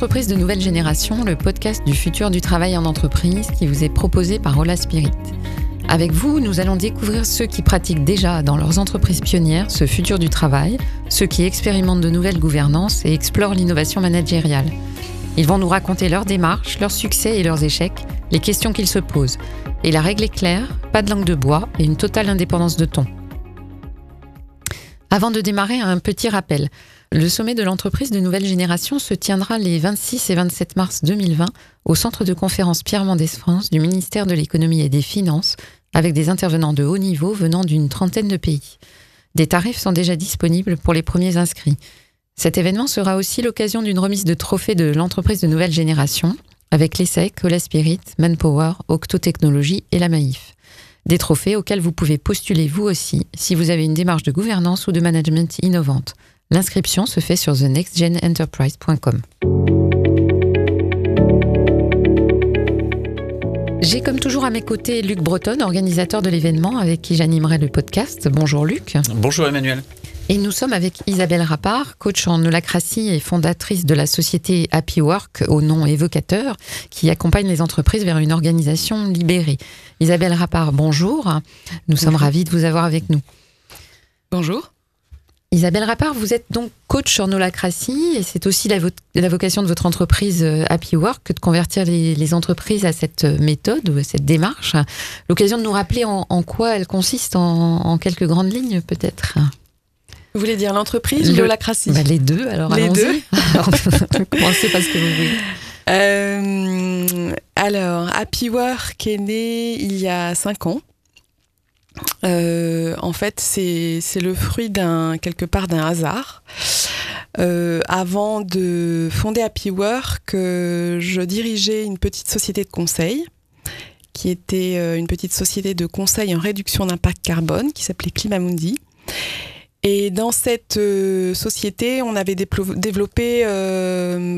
L'entreprise de nouvelle génération, le podcast du futur du travail en entreprise qui vous est proposé par Ola Spirit. Avec vous, nous allons découvrir ceux qui pratiquent déjà dans leurs entreprises pionnières ce futur du travail, ceux qui expérimentent de nouvelles gouvernances et explorent l'innovation managériale. Ils vont nous raconter leurs démarches, leurs succès et leurs échecs, les questions qu'ils se posent. Et la règle est claire, pas de langue de bois et une totale indépendance de ton. Avant de démarrer, un petit rappel. Le sommet de l'entreprise de nouvelle génération se tiendra les 26 et 27 mars 2020 au centre de conférence Pierre Mendès France du ministère de l'économie et des finances avec des intervenants de haut niveau venant d'une trentaine de pays. Des tarifs sont déjà disponibles pour les premiers inscrits. Cet événement sera aussi l'occasion d'une remise de trophées de l'entreprise de nouvelle génération avec l'ESSEC, Cola Spirit, Manpower, Octo Technologies et la Maïf. Des trophées auxquels vous pouvez postuler vous aussi si vous avez une démarche de gouvernance ou de management innovante. L'inscription se fait sur thenextgenenterprise.com. J'ai comme toujours à mes côtés Luc Breton, organisateur de l'événement avec qui j'animerai le podcast. Bonjour Luc. Bonjour Emmanuel. Et nous sommes avec Isabelle Rappard, coach en holacratie et fondatrice de la société Happy Work au nom évocateur, qui accompagne les entreprises vers une organisation libérée. Isabelle Rappard, bonjour. Nous sommes ravis de vous avoir avec nous. Bonjour. Isabelle Rappard, vous êtes donc coach en holacratie et c'est aussi la, vocation de votre entreprise euh, Happy Work que de convertir les, entreprises à cette méthode ou à cette démarche. L'occasion de nous rappeler en, quoi elle consiste en, quelques grandes lignes peut-être. Vous voulez dire l'entreprise ou l'holacratie bah, Les deux, alors Les deux. Commencez par ce que vous voulez. Euh, alors, Happy Work est né il y a cinq ans. Euh, en fait, c'est le fruit d'un quelque part d'un hasard. Euh, avant de fonder Happy Work, je dirigeais une petite société de conseil qui était une petite société de conseil en réduction d'impact carbone qui s'appelait Climamundi. Et dans cette société, on avait développé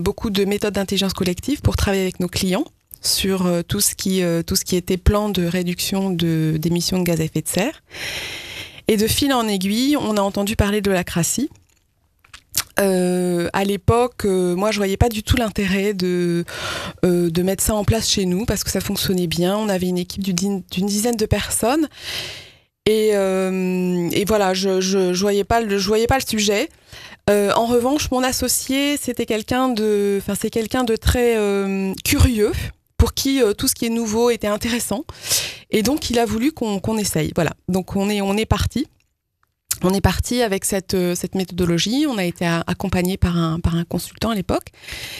beaucoup de méthodes d'intelligence collective pour travailler avec nos clients sur euh, tout ce qui, euh, tout ce qui était plan de réduction d'émissions de, gaz à effet de serre. Et de fil en aiguille, on a entendu parler de la Euh, à l'époque, euh, moi, je voyais pas du tout l'intérêt de, de mettre ça en place chez nous parce que ça fonctionnait bien. On avait une équipe d'une dizaine de personnes. Et, et voilà, je, je, je, voyais pas le, voyais pas le sujet. en revanche, mon associé, c'était quelqu'un de, de très curieux pour qui euh, tout ce qui est nouveau était intéressant. Et donc, il a voulu qu'on essaye. Voilà. Donc, on est, on est parti. On est parti avec cette, euh, cette méthodologie. On a été accompagné par un, par un consultant à l'époque.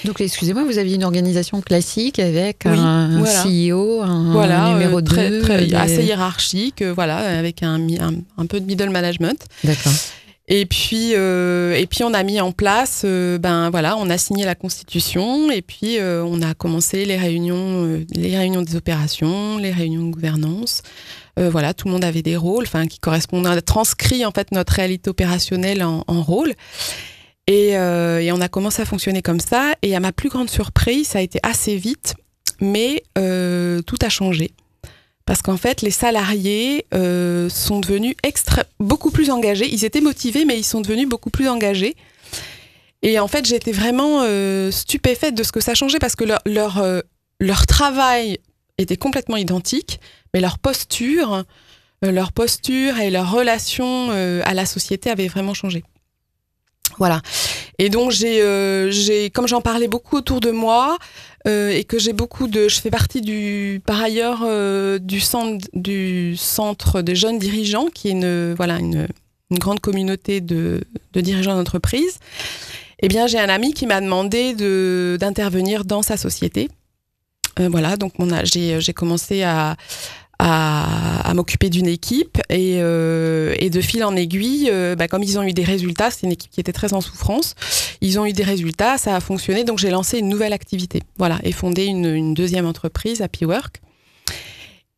Donc, excusez-moi, vous aviez une organisation classique avec un CEO, un, voilà, numéro euh, très, très, assez hiérarchique, voilà, avec un, un, un peu de middle management. D'accord. Et puis, euh, et puis on a mis en place, euh, ben voilà, on a signé la constitution et puis euh, on a commencé les réunions, les réunions des opérations, les réunions de gouvernance. Voilà, tout le monde avait des rôles, enfin qui correspondent à transcrit en fait notre réalité opérationnelle en, en rôle. Et, et, on a commencé à fonctionner comme ça. Et à ma plus grande surprise, ça a été assez vite, mais tout a changé parce qu'en fait, les salariés euh, sont devenus beaucoup plus engagés. Ils étaient motivés, mais ils sont devenus beaucoup plus engagés. Et en fait, j'étais vraiment euh, stupéfaite de ce que ça changeait parce que leur, leur, euh, leur travail était complètement identique, mais leur posture, leur posture et leur relation à la société avaient vraiment changé. Voilà. Et donc j'ai, euh, comme j'en parlais beaucoup autour de moi euh, et que j'ai beaucoup de, je fais partie du, par ailleurs euh, du centre, des jeunes dirigeants, qui est une, voilà, une, une grande communauté de, de dirigeants d'entreprise. Eh bien, j'ai un ami qui m'a demandé de, d'intervenir dans sa société. Voilà, donc on a, j'ai, commencé à, m'occuper d'une équipe et, euh, de fil en aiguille, euh, bah, comme ils ont eu des résultats, c'est une équipe qui était très en souffrance, ils ont eu des résultats, ça a fonctionné, donc j'ai lancé une nouvelle activité, voilà, et fondé une, deuxième entreprise, Happy Work.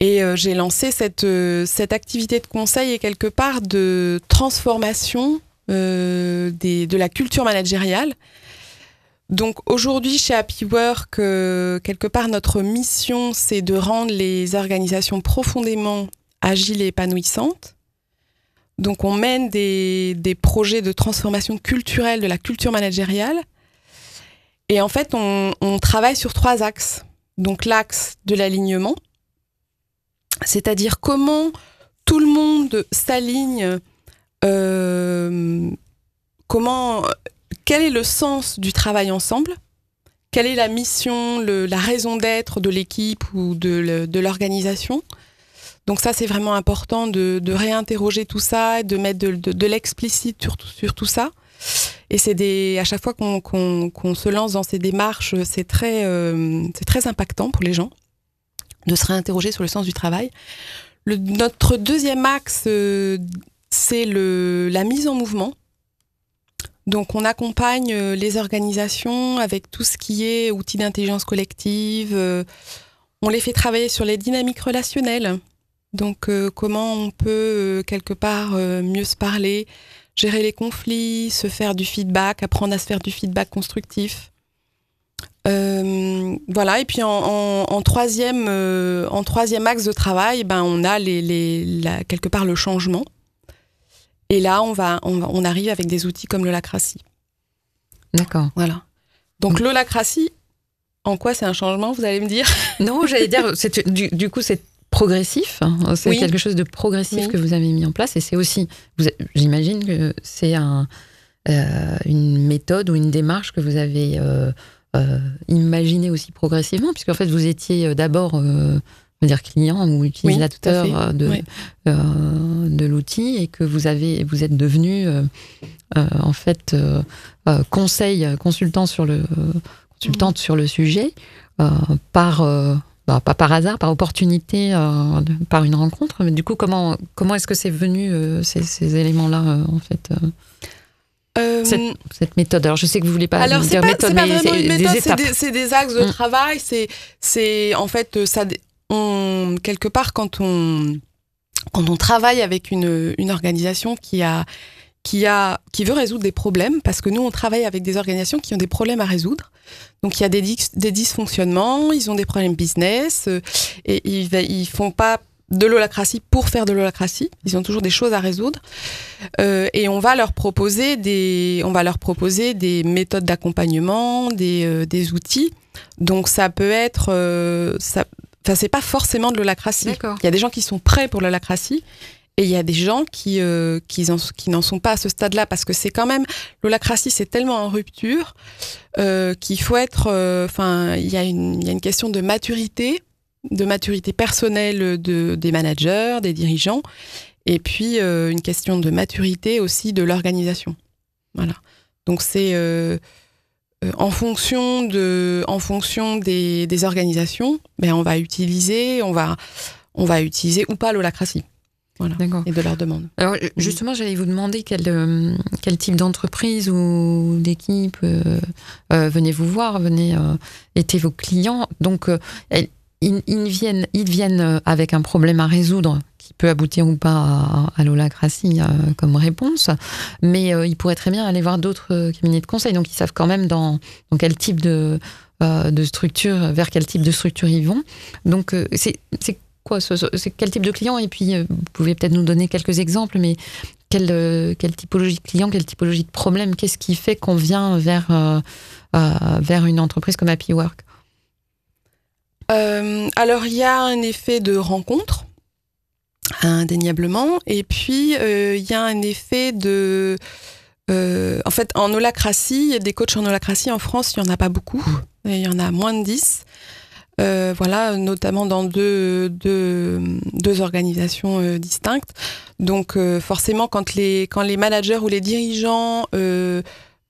Et euh, j'ai lancé cette, activité de conseil et quelque part de transformation de la culture managériale donc aujourd'hui chez Happy Work, euh, quelque part notre mission c'est de rendre les organisations profondément agiles et épanouissantes. Donc on mène des, projets de transformation culturelle de la culture managériale. Et en fait, on, travaille sur trois axes. Donc l'axe de l'alignement, c'est-à-dire comment tout le monde s'aligne, euh, comment, quel est le sens du travail ensemble, quelle est la mission, la raison d'être de l'équipe ou de, de l'organisation? Donc ça, c'est vraiment important de, de, réinterroger tout ça, de mettre de, de l'explicite sur, sur, tout ça. Et c'est à chaque fois qu'on qu se lance dans ces démarches, c'est très, euh, très impactant pour les gens de se réinterroger sur le sens du travail. Notre deuxième axe, euh, c'est la mise en mouvement. Donc on accompagne euh, les organisations avec tout ce qui est outils d'intelligence collective. Euh, on les fait travailler sur les dynamiques relationnelles. Donc euh, comment on peut quelque part mieux se parler, gérer les conflits, se faire du feedback, apprendre à se faire du feedback constructif. Voilà, et puis en, en, troisième, en troisième axe de travail, ben, on a quelque part le changement. Et là, on, va, on, on arrive avec des outils comme l'holacratie. D'accord. Voilà. Donc mmh. l'holacratie, en quoi c'est un changement, vous allez me dire? Non, j'allais dire, du, du, coup, c'est progressif. Hein. C'est oui. quelque chose de progressif oui. que vous avez mis en place. Et c'est aussi, j'imagine que c'est un, euh, une méthode ou une démarche que vous avez euh, euh, imaginé aussi progressivement, puisqu'en fait, vous étiez euh, d'abord euh, dire client ou utilisateur oui, euh, de, oui. de l'outil et que vous avez vous êtes devenu en fait conseil consultant sur le consultante mmh. sur le sujet par bah, pas par hasard, par opportunité, euh, par une rencontre. Mais du coup, comment, comment est-ce que c'est venu euh, ces, ces éléments-là, euh, en fait cette, cette, méthode? Alors, je sais que vous voulez pas alors, dire pas, méthode, pas mais c'est des, des, des, axes de mmh. travail. C'est, c'est en fait ça. Quelque part, quand on quand on travaille avec une, organisation qui a qui, a, qui veut résoudre des problèmes, parce que nous, on travaille avec des organisations qui ont des problèmes à résoudre. Donc, il y a des, des dysfonctionnements, ils ont des problèmes business, euh, et ils, ils font pas de l'holacratie pour faire de l'holacratie. Ils ont toujours des choses à résoudre. Euh, et on va leur proposer des, on va leur proposer des méthodes d'accompagnement, des, euh, des outils. Donc, ça peut être, ça, enfin, c'est pas forcément de l'holacratie. Il y a des gens qui sont prêts pour l'holacratie et il y a des gens qui, euh, qui, en, qui n'en sont pas à ce stade-là parce que c'est quand même l'holacratie, c'est tellement en rupture euh, qu'il faut être. euh, Enfin, il y, a une, il y a une question de maturité, de maturité personnelle de, des managers, des dirigeants, et puis une question de maturité aussi de l'organisation. Voilà. Donc c'est en fonction de, en fonction des, des organisations, ben on va utiliser, on va, on va utiliser ou pas l'holacratie. Voilà, et de leur demande. Alors justement, j'allais vous demander quel, euh, quel type d'entreprise ou d'équipe euh, euh, venez vous voir, venez euh, étaient vos clients. Donc ils, ils, viennent, ils viennent avec un problème à résoudre peut aboutir ou pas à, à l'holacratie comme réponse, mais ils pourraient très bien aller voir d'autres cabinets de conseil. Donc ils savent quand même dans, dans quel type de de structure, vers quel type de structure ils vont. Donc c'est quoi C'est quel type de client? Et puis, euh, vous pouvez peut-être nous donner quelques exemples, mais quelle, euh, quelle typologie de client, quelle typologie de problème Qu'est-ce qui fait qu'on vient vers, euh, euh, vers une entreprise comme Happy Work? Euh, Alors, il y a un effet de rencontre, indéniablement, et puis il y a un effet de... en fait, en holacratie, des coachs en holacratie en France, il n'y en a pas beaucoup. Il y en a moins de 10. Euh, voilà, notamment dans deux, deux, deux organisations euh, distinctes. Donc euh, forcément, quand les, quand les managers ou les dirigeants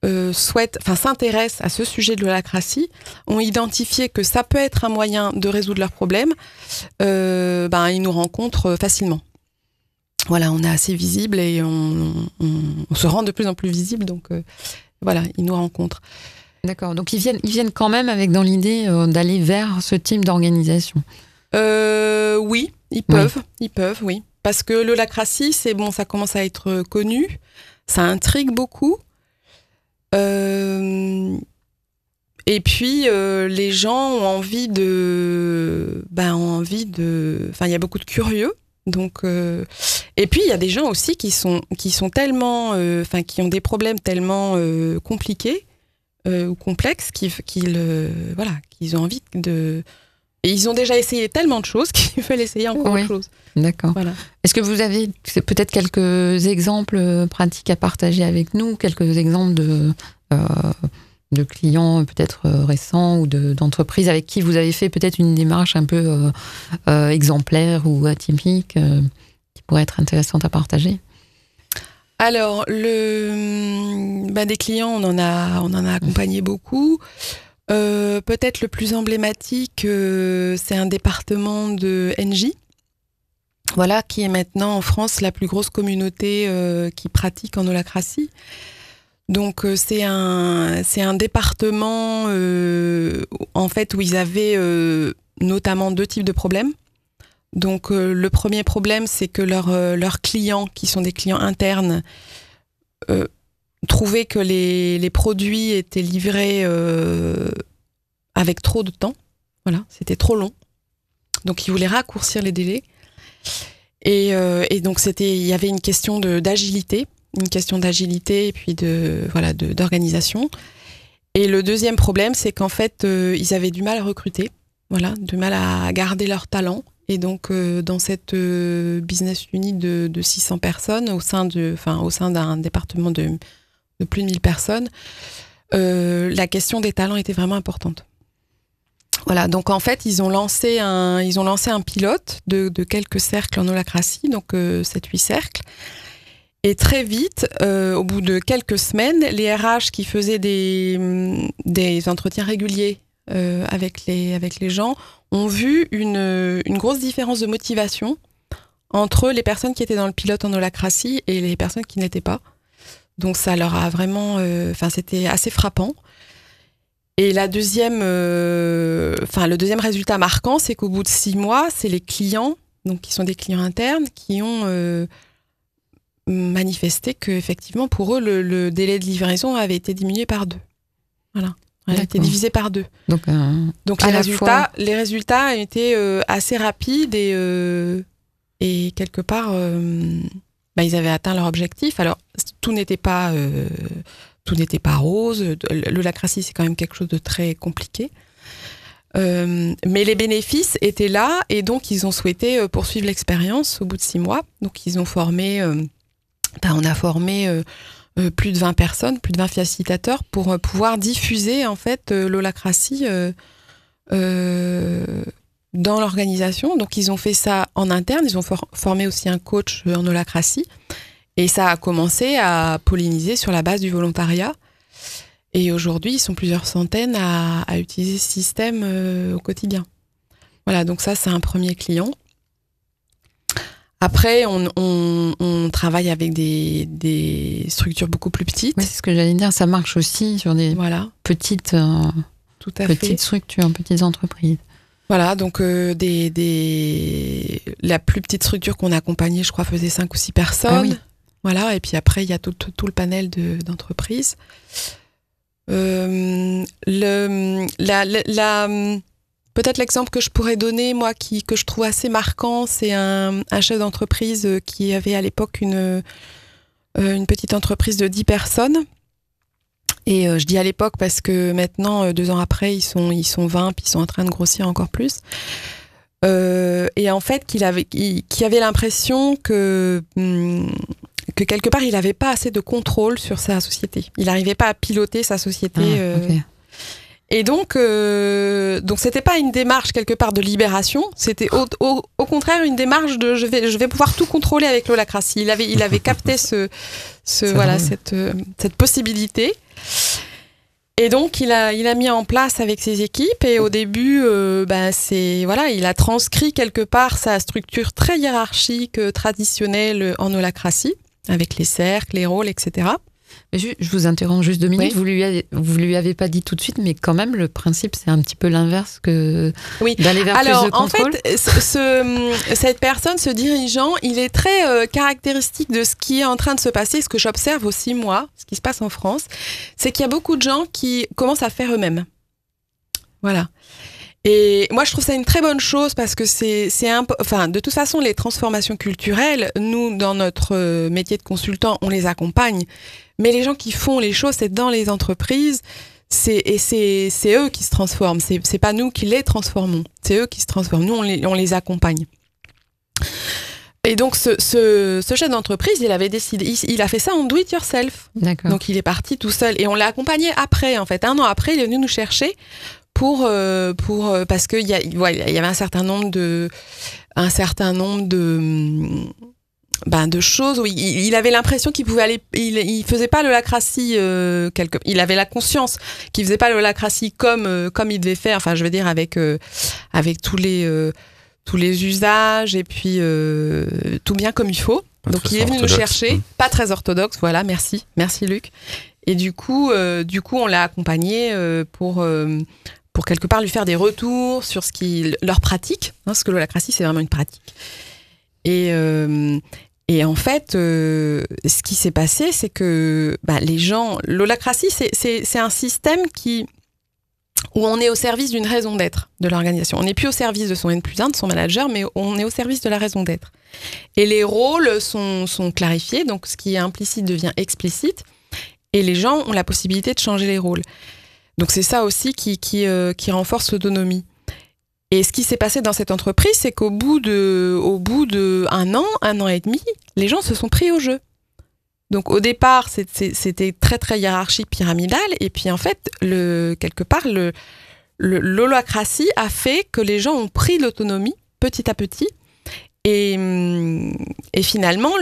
euh, euh, souhaitent, enfin s'intéressent à ce sujet de l'holacratie, ont identifié que ça peut être un moyen de résoudre leurs problèmes, ben, ils nous rencontrent facilement. Voilà, on est assez visible et on, on, on, se rend de plus en plus visible, donc voilà, ils nous rencontrent. D'accord. Donc ils viennent, ils viennent quand même avec dans l'idée euh, d'aller vers ce type d'organisation. Euh, oui, ils peuvent, oui. ils peuvent, oui. Parce que le lacratie, c'est bon, ça commence à être connu, ça intrigue beaucoup. Euh, et puis euh, les gens ont envie de, ben, ont envie de, enfin, il y a beaucoup de curieux. Donc, euh, et puis il y a des gens aussi qui sont qui sont tellement, enfin, qui ont des problèmes tellement compliqués ou complexes qu'ils voilà, qu'ils ont envie de et ils ont déjà essayé tellement de choses qu'ils veulent essayer encore autre chose. D'accord. Voilà. Est-ce que vous avez peut-être quelques exemples euh, pratiques à partager avec nous, quelques exemples de, euh, de clients peut-être euh, récents ou d'entreprises avec qui vous avez fait peut-être une démarche un peu exemplaire ou atypique qui pourrait être intéressante à partager? Alors, le, bah, des clients, on en a, on en a accompagné beaucoup. Euh, peut-être le plus emblématique, euh, c'est un département de NJ, voilà, qui est maintenant en France la plus grosse communauté euh, qui pratique en holacratie. Donc c'est un un département en fait où ils avaient notamment deux types de problèmes. Donc le premier problème c'est que leurs leurs clients qui sont des clients internes trouvé que les, les, produits étaient livrés euh, avec trop de temps. Voilà, c'était trop long. Donc, ils voulaient raccourcir les délais. Et, euh, et donc, c'était, il y avait une question d'agilité, une question d'agilité et puis de voilà d'organisation. Et le deuxième problème, c'est qu'en fait, euh, ils avaient du mal à recruter, voilà, du mal à garder leur talent. Et donc, dans cette business unit de, de, 600 personnes, au sein d'un département de de plus de 1000 personnes, euh, la question des talents était vraiment importante. Voilà, donc en fait, ils ont lancé un, ils ont lancé un pilote de, quelques cercles en holacratie, donc euh, 7-8 cercles. Et très vite, euh, au bout de quelques semaines, les RH qui faisaient des, des entretiens réguliers euh, avec, les, avec les gens ont vu une, une grosse différence de motivation entre les personnes qui étaient dans le pilote en holacratie et les personnes qui n'étaient pas. Donc ça leur a vraiment, euh, enfin c'était assez frappant. Et la deuxième, euh, enfin le deuxième résultat marquant, c'est qu'au bout de six mois, c'est les clients, donc qui sont des clients internes, qui ont euh, manifesté que effectivement pour eux le, délai de livraison avait été diminué par deux. Voilà. Elle a été divisé par deux. Donc, Donc les, résultats, les résultats ont été assez rapides et, et quelque part, bah, ils avaient atteint leur objectif. Alors, tout n'était pas, euh, tout n'était pas rose. Le lacratie, c'est quand même quelque chose de très compliqué. Euh, mais les bénéfices étaient là et donc ils ont souhaité euh, poursuivre l'expérience au bout de six mois. Donc ils ont formé, ben, on a formé plus de 20 personnes, plus de 20 facilitateurs pour pouvoir diffuser en fait l'holacratie dans l'organisation. Donc ils ont fait ça en interne, ils ont formé aussi un coach en holacratie. Et ça a commencé à polliniser sur la base du volontariat. Et aujourd'hui, ils sont plusieurs centaines à, utiliser ce système euh, au quotidien. Voilà, donc ça, c'est un premier client. Après, on, travaille avec des, structures beaucoup plus petites. c'est ce que j'allais dire, ça marche aussi sur des voilà. petites, euh, Tout à petites structures, petites entreprises. Voilà, donc euh, des, la plus petite structure qu'on a accompagnée, je crois, faisait cinq ou six personnes. Ah voilà, et puis après, il y a tout, le panel d'entreprises. Euh, le, la, Peut-être l'exemple que je pourrais donner, moi, qui, que je trouve assez marquant, c'est un, chef d'entreprise qui avait à l'époque une, euh, une petite entreprise de 10 personnes et euh, je dis à l'époque parce que maintenant, euh, deux ans après, ils sont, ils sont 20, puis ils sont en train de grossir encore plus. Euh, et en fait, qu'il avait, qu'il avait l'impression que, hum, que quelque part, il n'avait pas assez de contrôle sur sa société. Il n'arrivait pas à piloter sa société. Ah, et donc, donc c'était pas une démarche quelque part de libération, c'était au, au, contraire une démarche de je vais, je vais pouvoir tout contrôler avec l'holacratie. Il avait, il avait capté ce, ce voilà, cette, cette possibilité. Et donc il a, il a mis en place avec ses équipes et au début, ben, c'est voilà, il a transcrit quelque part sa structure très hiérarchique euh, traditionnelle en holacratie avec les cercles, les rôles, etc. Je, vous interromps juste deux minutes. Vous lui avez, vous lui avez pas dit tout de suite, mais quand même, le principe, c'est un petit peu l'inverse que oui. d'aller vers Alors, plus de contrôle. en fait, ce, cette personne, ce dirigeant, il est très euh, caractéristique de ce qui est en train de se passer, ce que j'observe aussi moi, ce qui se passe en France, c'est qu'il y a beaucoup de gens qui commencent à faire eux-mêmes. Voilà. Et moi, je trouve ça une très bonne chose parce que c'est, c'est enfin, de toute façon, les transformations culturelles, nous, dans notre euh, métier de consultant, on les accompagne. Mais les gens qui font les choses, c'est dans les entreprises. c'est et c'est eux qui se transforment. C'est pas nous qui les transformons. C'est eux qui se transforment. Nous on les on les accompagne. Et donc ce, ce, ce chef d'entreprise, il avait décidé, il, il a fait ça en do it yourself. Donc il est parti tout seul et on l'a accompagné après en fait. Un an après, il est venu nous chercher pour euh, pour euh, parce que il y, a- voilà, il y avait un certain nombre de un certain nombre de hum, ben, de choses où il, il avait l'impression qu'il pouvait aller il, il faisait pas l'holacratie euh, quelque il avait la conscience qu'il faisait pas l'holacratie comme euh, comme il devait faire enfin je veux dire avec euh, avec tous les tous les usages et puis tout bien comme il faut Pas donc il est venu nous chercher, Mm. pas très orthodoxe, voilà, merci, merci Luc. Et du coup, du coup, on l'a accompagné pour pour quelque part lui faire des retours sur ce qui leur pratique, hein, parce que l'holacratie c'est vraiment une pratique. Et euh, et en fait, euh, ce qui s'est passé, c'est que bah, les gens, l'holacratie, c'est un système où on est au service d'une raison d'être de l'organisation. On n'est plus au service de son N plus 1, de son manager, mais on est au service de la raison d'être. Et les rôles sont, clarifiés, donc ce qui est implicite devient explicite, et les gens ont la possibilité de changer les rôles. Donc c'est ça aussi qui, euh, qui renforce l'autonomie. Et ce qui s'est passé dans cette entreprise, c'est qu'au bout de, au bout de un an, un an et demi, les gens se sont pris au jeu. Donc au départ, c'était très très hiérarchique, pyramidal, et puis en fait, quelque part, le, l'holacratie a fait que les gens ont pris l'autonomie petit à petit, et, hum, finalement,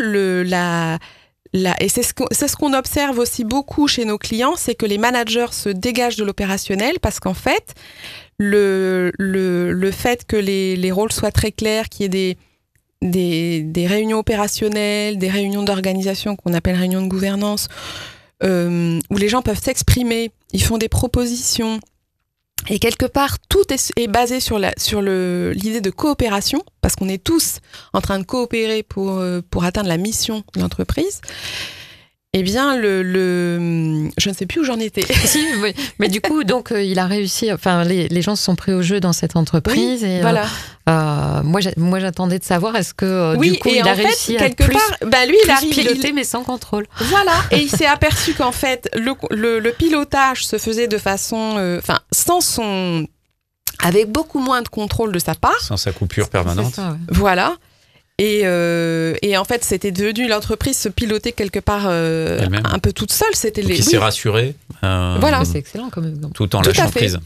et c'est ce qu'on observe aussi beaucoup chez nos clients, c'est que les managers se dégagent de l'opérationnel parce qu'en fait, le, le, le fait que les, les rôles soient très clairs, qu'il y ait des, des, des réunions opérationnelles, des réunions d'organisation qu'on appelle réunions de gouvernance, euh, où les gens peuvent s'exprimer, ils font des propositions. Et quelque part, tout est, est basé sur la sur l'idée de coopération, parce qu'on est tous en train de coopérer pour euh, pour atteindre la mission de l'entreprise. Eh bien, le, le je ne sais plus où j'en étais. Si, oui. Mais du coup, donc, euh, il a réussi. Enfin, les, les gens se sont pris au jeu dans cette entreprise. et, euh, voilà. euh, moi, moi, j'attendais de savoir est-ce que euh, oui, du coup, et il en a fait, réussi à quelque plus, part, bah lui, il plus arrive, il- piloter, mais sans contrôle. Voilà, et il s'est aperçu qu'en fait, le, le, le pilotage se faisait de façon. euh, Enfin, sans son. avec beaucoup moins de contrôle de sa part. Sans sa coupure permanente. C'est ça, ouais. Voilà. Et, euh, et en fait, c'était devenu l'entreprise se piloter quelque part euh, un peu toute seule. C'était les. il oui, s'est rassuré. euh, Voilà. C'est excellent comme exemple. Tout en lâchant prise.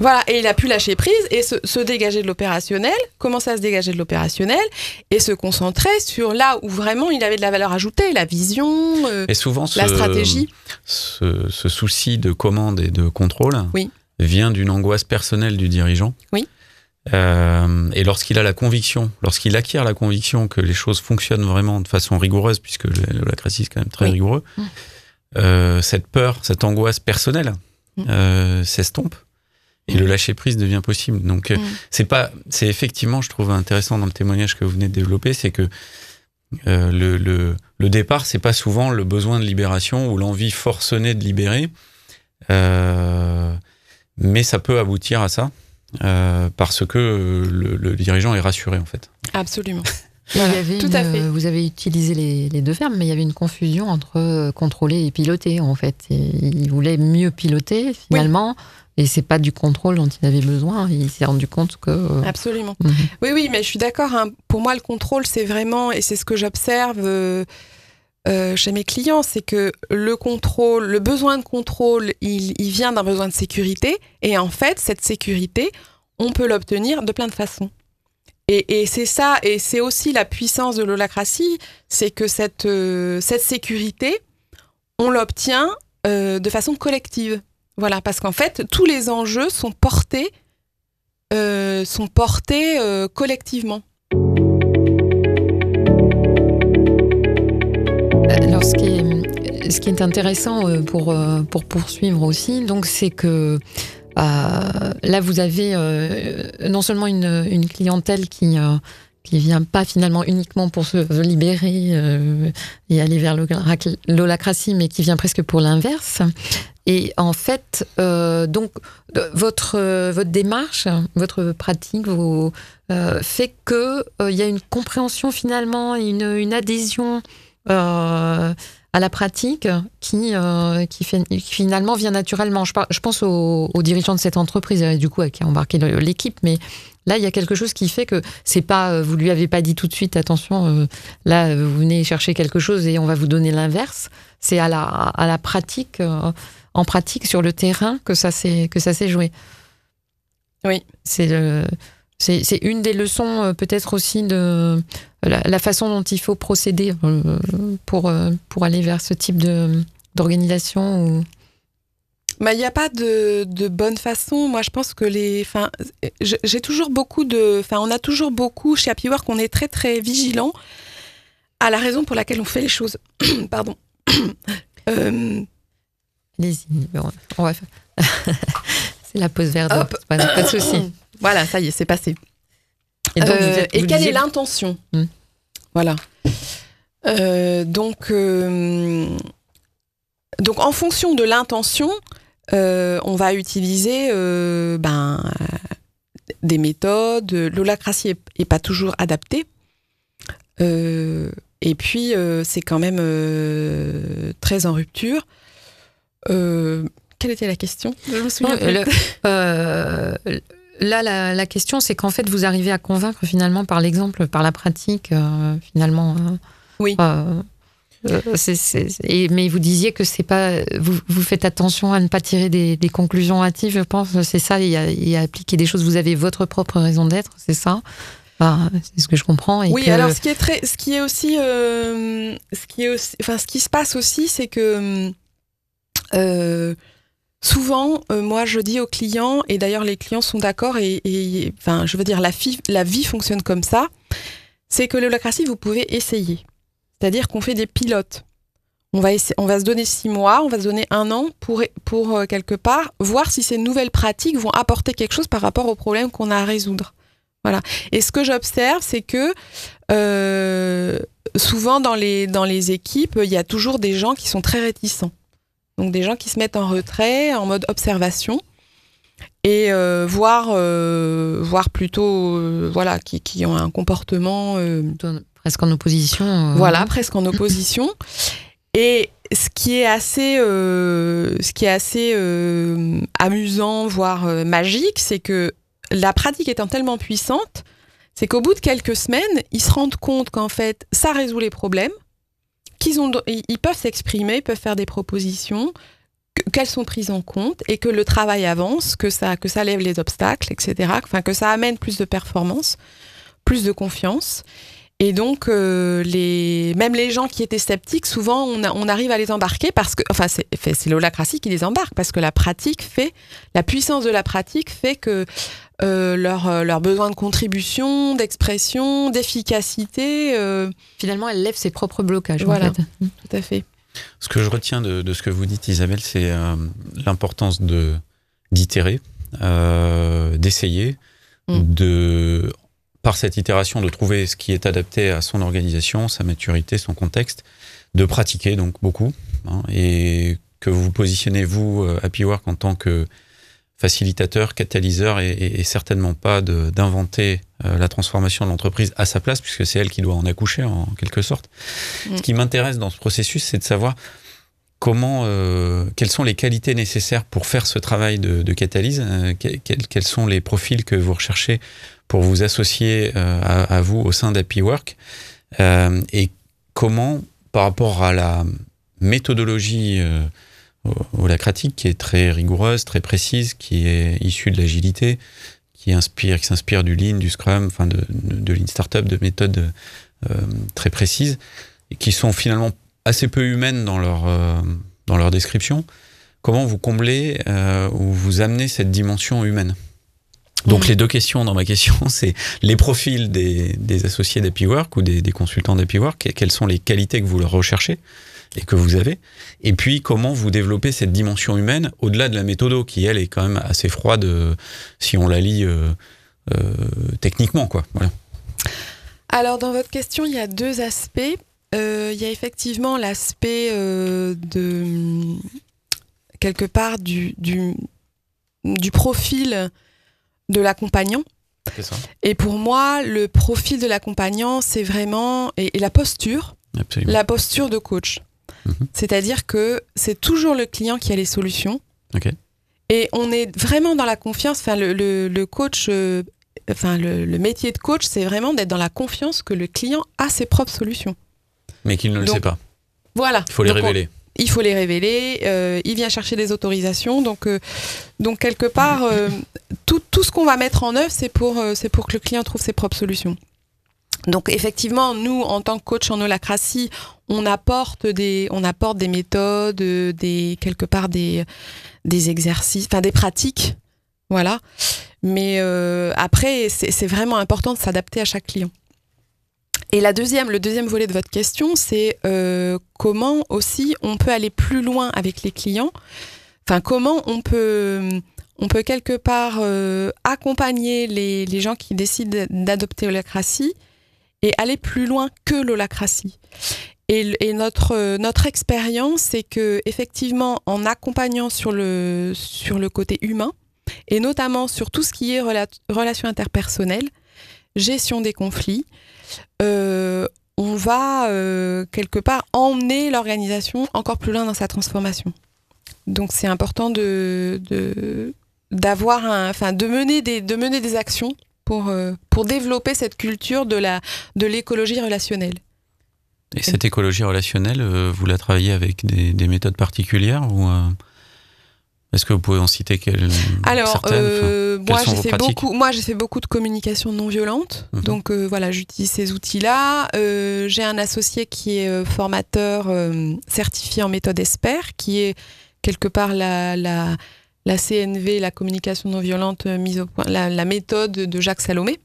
Voilà, et il a pu lâcher prise et se, se dégager de l'opérationnel, commencer à se dégager de l'opérationnel? Et se concentrer sur là où vraiment il avait de la valeur ajoutée, la vision, euh, Et souvent, ce, la stratégie. ce, ce souci de commande et de contrôle Oui. vient d'une angoisse personnelle du dirigeant. Oui. Euh, et lorsqu'il a la conviction, lorsqu'il acquiert la conviction que les choses fonctionnent vraiment de façon rigoureuse, puisque le- l'holacratie est quand même très Oui. rigoureux, Mm. euh, cette peur, cette angoisse personnelle Mm. euh, s'estompe et le lâcher prise devient possible. Donc euh, Mm. c'est pas, c'est effectivement, je trouve intéressant dans le témoignage que vous venez de développer, c'est que le, le, le départ, c'est pas souvent le besoin de libération ou l'envie forcenée de libérer, mais ça peut aboutir à ça euh, parce que euh, le, le dirigeant est rassuré en fait. Absolument. Il y avait tout une- à fait. Vous avez utilisé les, les deux verbes, mais il y avait une confusion entre euh, contrôler et piloter, en fait. Et il voulait mieux piloter, finalement, et c'est pas du contrôle dont il avait besoin. Il s'est rendu compte que. euh, Absolument. mhm. Oui, oui, mais je suis d'accord. hein. Pour moi, le contrôle, c'est vraiment, et c'est ce que j'observe euh, euh, chez mes clients, c'est que le contrôle, le besoin de contrôle, il, vient d'un besoin de sécurité. Et en fait, cette sécurité, on peut l'obtenir de plein de façons. Et, c'est ça, et c'est aussi la puissance de l'holacratie, c'est que cette, euh, sécurité, on l'obtient euh, de façon collective. Voilà, parce qu'en fait, tous les enjeux sont portés collectivement. Ce qui est, intéressant euh, pour, euh, pour poursuivre aussi, donc, c'est que euh, là, vous avez non seulement une, clientèle qui euh, vient pas finalement uniquement pour se libérer et aller vers l'holacratie, mais qui vient presque pour l'inverse. Et en fait, donc votre démarche, votre pratique, euh, fait que il y a une compréhension finalement, une adhésion à la pratique qui, qui, fait, finalement vient naturellement. Je, je pense aux, dirigeants de cette entreprise, du coup, qui a embarqué l'équipe, mais Là, il y a quelque chose qui fait que c'est pas, vous lui avez pas dit tout de suite, attention, là, vous venez chercher quelque chose et on va vous donner l'inverse. C'est à la, à la pratique, en pratique sur le terrain que ça s'est que ça s'est joué. Oui. C'est c'est une des leçons euh, peut-être aussi de la, façon dont il faut procéder euh, pour, euh, pour aller vers ce type d'organisation bah, il n'y a pas de, de, bonne façon. Moi, je pense que les. J'ai toujours beaucoup de. Enfin, on a toujours beaucoup chez Happy Work, on est très très vigilant à la raison pour laquelle on fait les choses. Pardon. Allez-y, on va C'est la pause verte. Pas, pas de souci. Voilà, ça y est, c'est passé. Et, euh, quelle est l'intention hmm. Voilà. Euh, donc, euh, donc, en fonction de l'intention, on va utiliser ben, des méthodes. L'holacratie n'est pas toujours adaptée. et puis, c'est quand même très en rupture. Quelle était la question? Je me souviens là, la, question, c'est qu'en fait, vous arrivez à convaincre finalement par l'exemple, par la pratique, euh, finalement. Hein. oui. Euh, euh, mais vous disiez que c'est pas, vous, vous, faites attention à ne pas tirer des, conclusions hâtives, je pense. C'est ça, il y, a, appliquer des choses. Vous avez votre propre raison d'être, c'est ça? c'est ce que je comprends. oui, alors ce qui est très, ce qui est aussi, ce qui est aussi, enfin, ce qui se passe aussi, c'est que Souvent, euh, moi, je dis aux clients, et d'ailleurs les clients sont d'accord, et, je veux dire, la, vie fonctionne comme ça, c'est que l'holacratie, vous pouvez essayer. C'est-à-dire qu'on fait des pilotes. On va, on va se donner six mois, on va se donner un an pour, euh, quelque part voir si ces nouvelles pratiques vont apporter quelque chose par rapport aux problèmes qu'on a à résoudre. Voilà. Et ce que j'observe, c'est que euh, souvent dans les équipes, il y a toujours des gens qui sont très réticents. Donc des gens qui se mettent en retrait, en mode observation, et euh, voir, euh, voir plutôt, euh, voilà, qui, qui, ont un comportement presque en opposition. Voilà, presque en opposition. Et ce qui est assez, ce qui est assez amusant, voire magique, c'est que la pratique étant tellement puissante, c'est qu'au bout de quelques semaines, ils se rendent compte qu'en fait, ça résout les problèmes ils peuvent s'exprimer, peuvent faire des propositions, qu'elles sont prises en compte et que le travail avance, que ça, que lève les obstacles, etc. Enfin, que ça amène plus de performance, plus de confiance. Et donc, euh, les, même les gens qui étaient sceptiques, souvent, on, on arrive à les embarquer parce que, enfin, c'est, c'est l'holacratie qui les embarque parce que la pratique fait, la puissance de la pratique fait que euh, leur, euh, leur, besoin de contribution, d'expression, d'efficacité. Euh, Finalement, elle lève ses propres blocages. Voilà, tout à fait. Ce que je retiens de, de ce que vous dites, Isabelle, c'est l'importance de d'itérer, d'essayer, mm. de par cette itération de trouver ce qui est adapté à son organisation, sa maturité, son contexte, de pratiquer donc beaucoup, hein, et que vous vous positionnez vous, Happy Work, en tant que facilitateur, catalyseur et, certainement pas d'inventer euh, la transformation de l'entreprise à sa place, puisque c'est elle qui doit en accoucher en quelque sorte. Ce qui m'intéresse dans ce processus, c'est de savoir comment, euh, quelles sont les qualités nécessaires pour faire ce travail de, catalyse, euh, quels, sont les profils que vous recherchez pour vous associer à, vous au sein d'Happy Work, et comment, par rapport à la méthodologie holacratique qui est très rigoureuse, très précise, qui est issue de l'agilité, qui inspire, qui s'inspire du Lean, du Scrum, enfin de, de Lean Startup, de méthodes euh, très précises, et qui sont finalement assez peu humaines dans leur, euh, dans leur description. Comment vous comblez euh, ou vous amenez cette dimension humaine? Donc mmh. les deux questions dans ma question, c'est les profils des, des associés d'Happy Work ou des, des consultants d'Happy Work, quelles sont les qualités que vous leur recherchez? Et que vous avez. Et puis, comment vous développez cette dimension humaine au-delà de la méthode qui, elle, est quand même assez froide euh, si on la lit euh, euh, techniquement, quoi. Voilà. Alors, dans votre question, il y a deux aspects. il y a effectivement l'aspect de quelque part du, du, du profil de l'accompagnant. Et pour moi, le profil de l'accompagnant, c'est vraiment et, la posture Absolument. la posture de coach. Mhm. C'est-à-dire que c'est toujours le client qui a les solutions. Et on est vraiment dans la confiance. Enfin, le, le- le coach, euh, enfin, le, le métier de coach, c'est vraiment d'être dans la confiance que le client a ses propres solutions. Mais qu'il ne le sait pas. Voilà. Il faut les Donc, on- révéler. il faut les révéler. euh, il vient chercher des autorisations. Donc, euh, donc quelque part, tout, tout ce qu'on va mettre en œuvre, c'est pour, c'est pour que le client trouve ses propres solutions. Donc, effectivement, nous, en tant que coach en holacratie, on apporte des, on apporte des méthodes, euh, des, quelque part des, des exercices, enfin des pratiques. Voilà. Mais euh, après, c'est vraiment important de s'adapter à chaque client. Et la deuxième, le deuxième volet de votre question, c'est euh, comment aussi on peut aller plus loin avec les clients? Enfin, comment on peut, on peut quelque part accompagner les, les gens qui décident d'adopter l'holacratie et aller plus loin que l'holacratie. Et, notre, euh, notre expérience, c'est que effectivement, en accompagnant sur le, sur le côté humain, et notamment sur tout ce qui est rela- relations interpersonnelles, gestion des conflits, euh, on va euh, quelque part emmener l'organisation encore plus loin dans sa transformation. Donc c'est important de, d'avoir enfin de mener des de mener des actions pour euh, pour développer cette culture de la de l'écologie relationnelle. Et cette écologie relationnelle, euh, vous la travaillez avec des, des méthodes particulières ou euh, est-ce que vous pouvez en citer quelles Alors, enfin, moi, j'ai fait beaucoup. Moi, j'ai fait beaucoup de communication non violente. Mhm. Donc euh, voilà, j'utilise ces outils-là. Euh, j'ai un associé qui est formateur certifié en méthode ESPER, qui est quelque part la, la, la CNV, la communication non violente euh, mise au point, la, méthode de Jacques Salomé.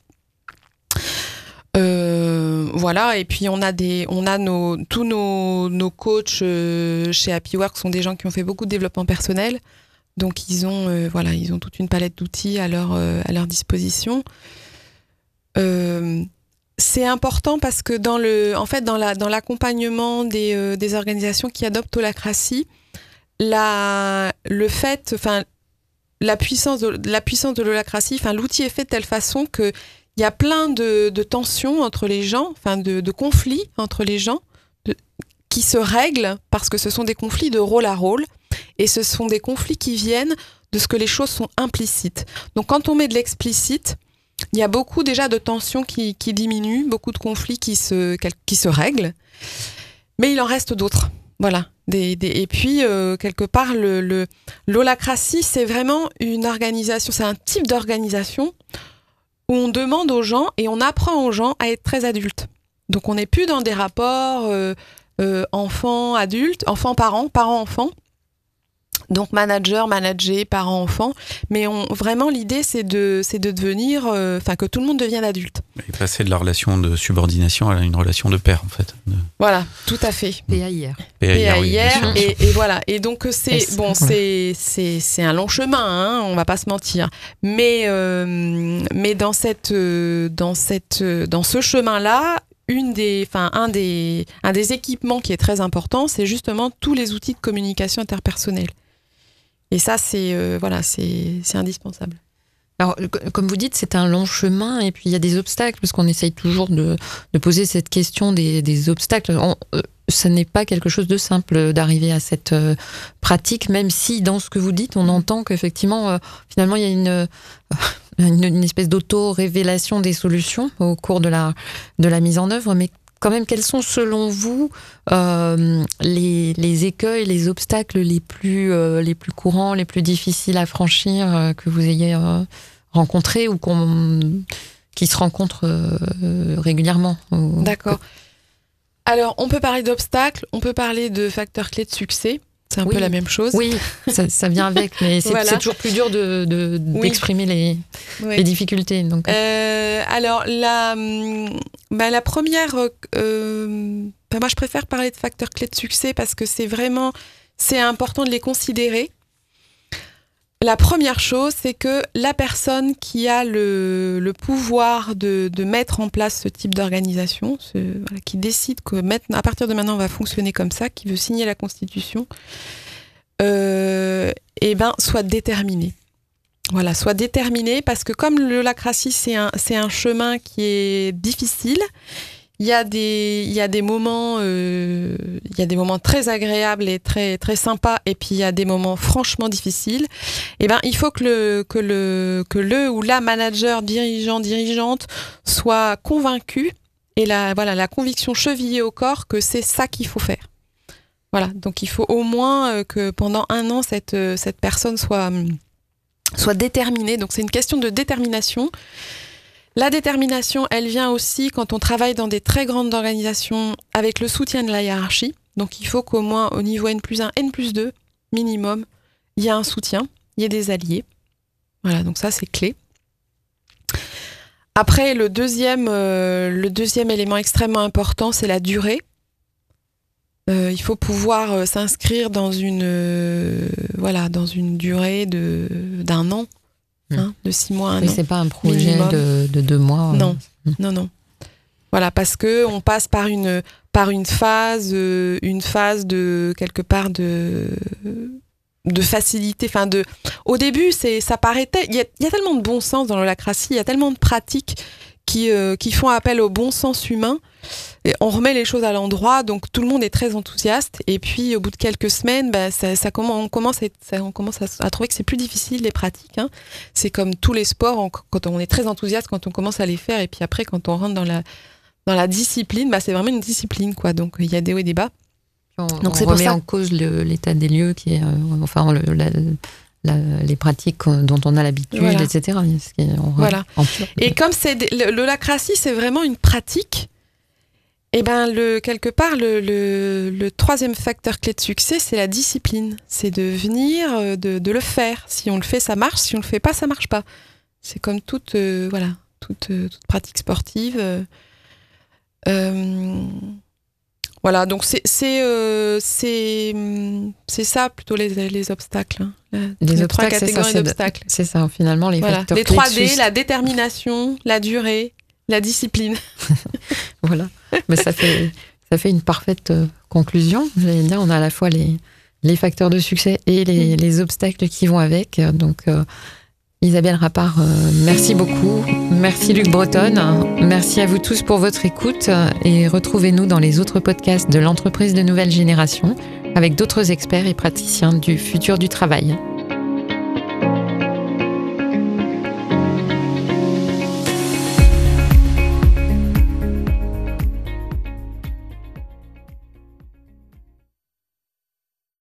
Euh, voilà, et puis on a des, on a nos, tous nos, nos coachs euh, chez Happy Work sont des gens qui ont fait beaucoup de développement personnel, donc ils ont, voilà, ils ont toute une palette d'outils à leur, à leur disposition. C'est important parce que dans le, en fait, dans la, dans l'accompagnement des, des organisations qui adoptent l'holacratie, la, le fait, enfin, la puissance de, la puissance de enfin, l'outil est fait de telle façon que il y a plein de, de tensions entre les gens, enfin, de, conflits entre les gens, qui se règlent parce que ce sont des conflits de rôle à rôle et ce sont des conflits qui viennent de ce que les choses sont implicites. Donc, quand on met de l'explicite, il y a beaucoup déjà de tensions qui, qui diminuent, beaucoup de conflits qui se, qui se règlent, mais il en reste d'autres. Voilà. Et puis, euh, quelque part, le, l'holacratie, c'est vraiment une organisation, c'est un type d'organisation où on demande aux gens et on apprend aux gens à être très adultes. Donc, on n'est plus dans des rapports euh, euh, enfant-adulte, enfant-parent, parent-enfant. Donc manager, manager, parent, enfant, mais on, vraiment l'idée c'est de c'est de devenir, euh, enfin que tout le monde devienne adulte. Et passer de la relation de subordination à une relation de père, en fait. De Voilà, tout à fait. PAIR. PAIR, oui, bien PAIR, sûr. et, et voilà. Et donc euh, c'est bon, c'est c'est c'est un long chemin, hein, on va pas se mentir. Mais euh, mais dans cette dans cette dans ce chemin-là, une des enfin un des un des équipements qui est très important, c'est justement tous les outils de communication interpersonnelle. Et ça c'est euh, voilà, c'est indispensable. Alors, euh, co- comme vous dites, c'est un long chemin et puis il y a des obstacles parce qu'on essaye toujours de, poser cette question des, obstacles. On- euh, n'est pas quelque chose de simple d'arriver à cette euh, pratique, même si dans ce que vous dites, on entend qu'effectivement, euh, finalement, il y a une, euh, une, une espèce d'auto-révélation des solutions au cours de la, de la mise en œuvre. Mais quand même, quels sont selon vous euh, les, les écueils, les obstacles les plus, euh, les plus courants, les plus difficiles à franchir euh, que vous ayez euh, rencontrés ou qu'on qui se rencontrent euh, régulièrement D'accord. Alors, on peut parler d'obstacles, on peut parler de facteurs clés de succès. C'est un Oui. peu la même chose. Oui, ça, ça vient avec, mais c'est Voilà. toujours plus dur de- de- Oui. d'exprimer les, Oui. les difficultés. Donc, Euh, alors, la, hum, bah, la première, euh, bah, moi je préfère parler de facteurs clés de succès parce que c'est vraiment, c'est important de les considérer. La première chose, c'est que la personne qui a le, pouvoir de, mettre en place ce type d'organisation, qui décide que à partir de maintenant on va fonctionner comme ça, qui veut signer la Constitution, euh, eh ben, soit déterminée. Voilà, soit déterminé parce que comme le lacratie, c'est un chemin qui est difficile, il y a des, moments, très agréables et très sympas, et puis il y a des moments franchement difficiles. Et eh ben, il faut que le ou la manager, dirigeant, dirigeante soit convaincu et la voilà la conviction chevillée au corps que c'est ça qu'il faut faire. Voilà, donc il faut au moins euh, que pendant un an cette euh, cette personne soit soit déterminée. Donc c'est une question de détermination. La détermination, elle vient aussi quand on travaille dans des très grandes organisations avec le soutien de la hiérarchie. Donc il faut qu'au moins au niveau N plus 1, N plus 2, minimum, il y a un soutien, il y ait des alliés. Voilà, donc ça c'est clé. Après, le deuxième, euh, élément extrêmement important, c'est la durée. Euh, il faut pouvoir euh, s'inscrire dans une durée d'un an Hein, de six mois à un c'est pas un projet de, deux mois. Euh. Non, hmm. non, non. Voilà, parce que on passe par une par une phase, euh, une phase de quelque part de de facilité. Enfin, de au début, c'est ça paraît. Il y, a, y a tellement de bon sens dans l'holacratie, il y a tellement de pratiques qui, euh, qui font appel au bon sens humain. Et on remet les choses à l'endroit, donc tout le monde est très enthousiaste. Et puis au bout de quelques semaines, bah, ça, ça, on commence, à, on commence à, trouver que c'est plus difficile les pratiques. Hein. C'est comme tous les sports, quand on est très enthousiaste, quand on commence à les faire, et puis après quand on rentre dans la, dans la discipline, bah, c'est vraiment une discipline. quoi. Donc il y a des hauts et des bas. On, donc c'est remet en cause l'état des lieux qui est, euh, enfin le, les pratiques dont on a l'habitude, etc. Voilà. Et comme c'est l'holacratie, c'est vraiment une pratique. Eh ben le quelque part le, le, troisième facteur clé de succès, c'est la discipline. C'est de venir, euh, de, de, le faire. Si on le fait, ça marche. Si on le fait pas, ça marche pas. C'est comme toute euh, voilà toute, euh, toute, pratique sportive. Voilà, donc c'est c'est euh, ça plutôt les, les obstacles. Hein. Les, trois catégories d'obstacles. C'est ça, finalement les facteurs Les 3D, la détermination, la durée, la discipline. voilà, mais ça fait ça fait une parfaite euh, conclusion. J'allais dire, on a à la fois les les facteurs de succès et les, mm. les obstacles qui vont avec. Donc euh, Isabelle Rappard, euh, merci beaucoup. Merci Luc Breton. Merci à vous tous pour votre écoute et retrouvez-nous dans les autres podcasts de l'entreprise de nouvelle génération avec d'autres experts et praticiens du futur du travail.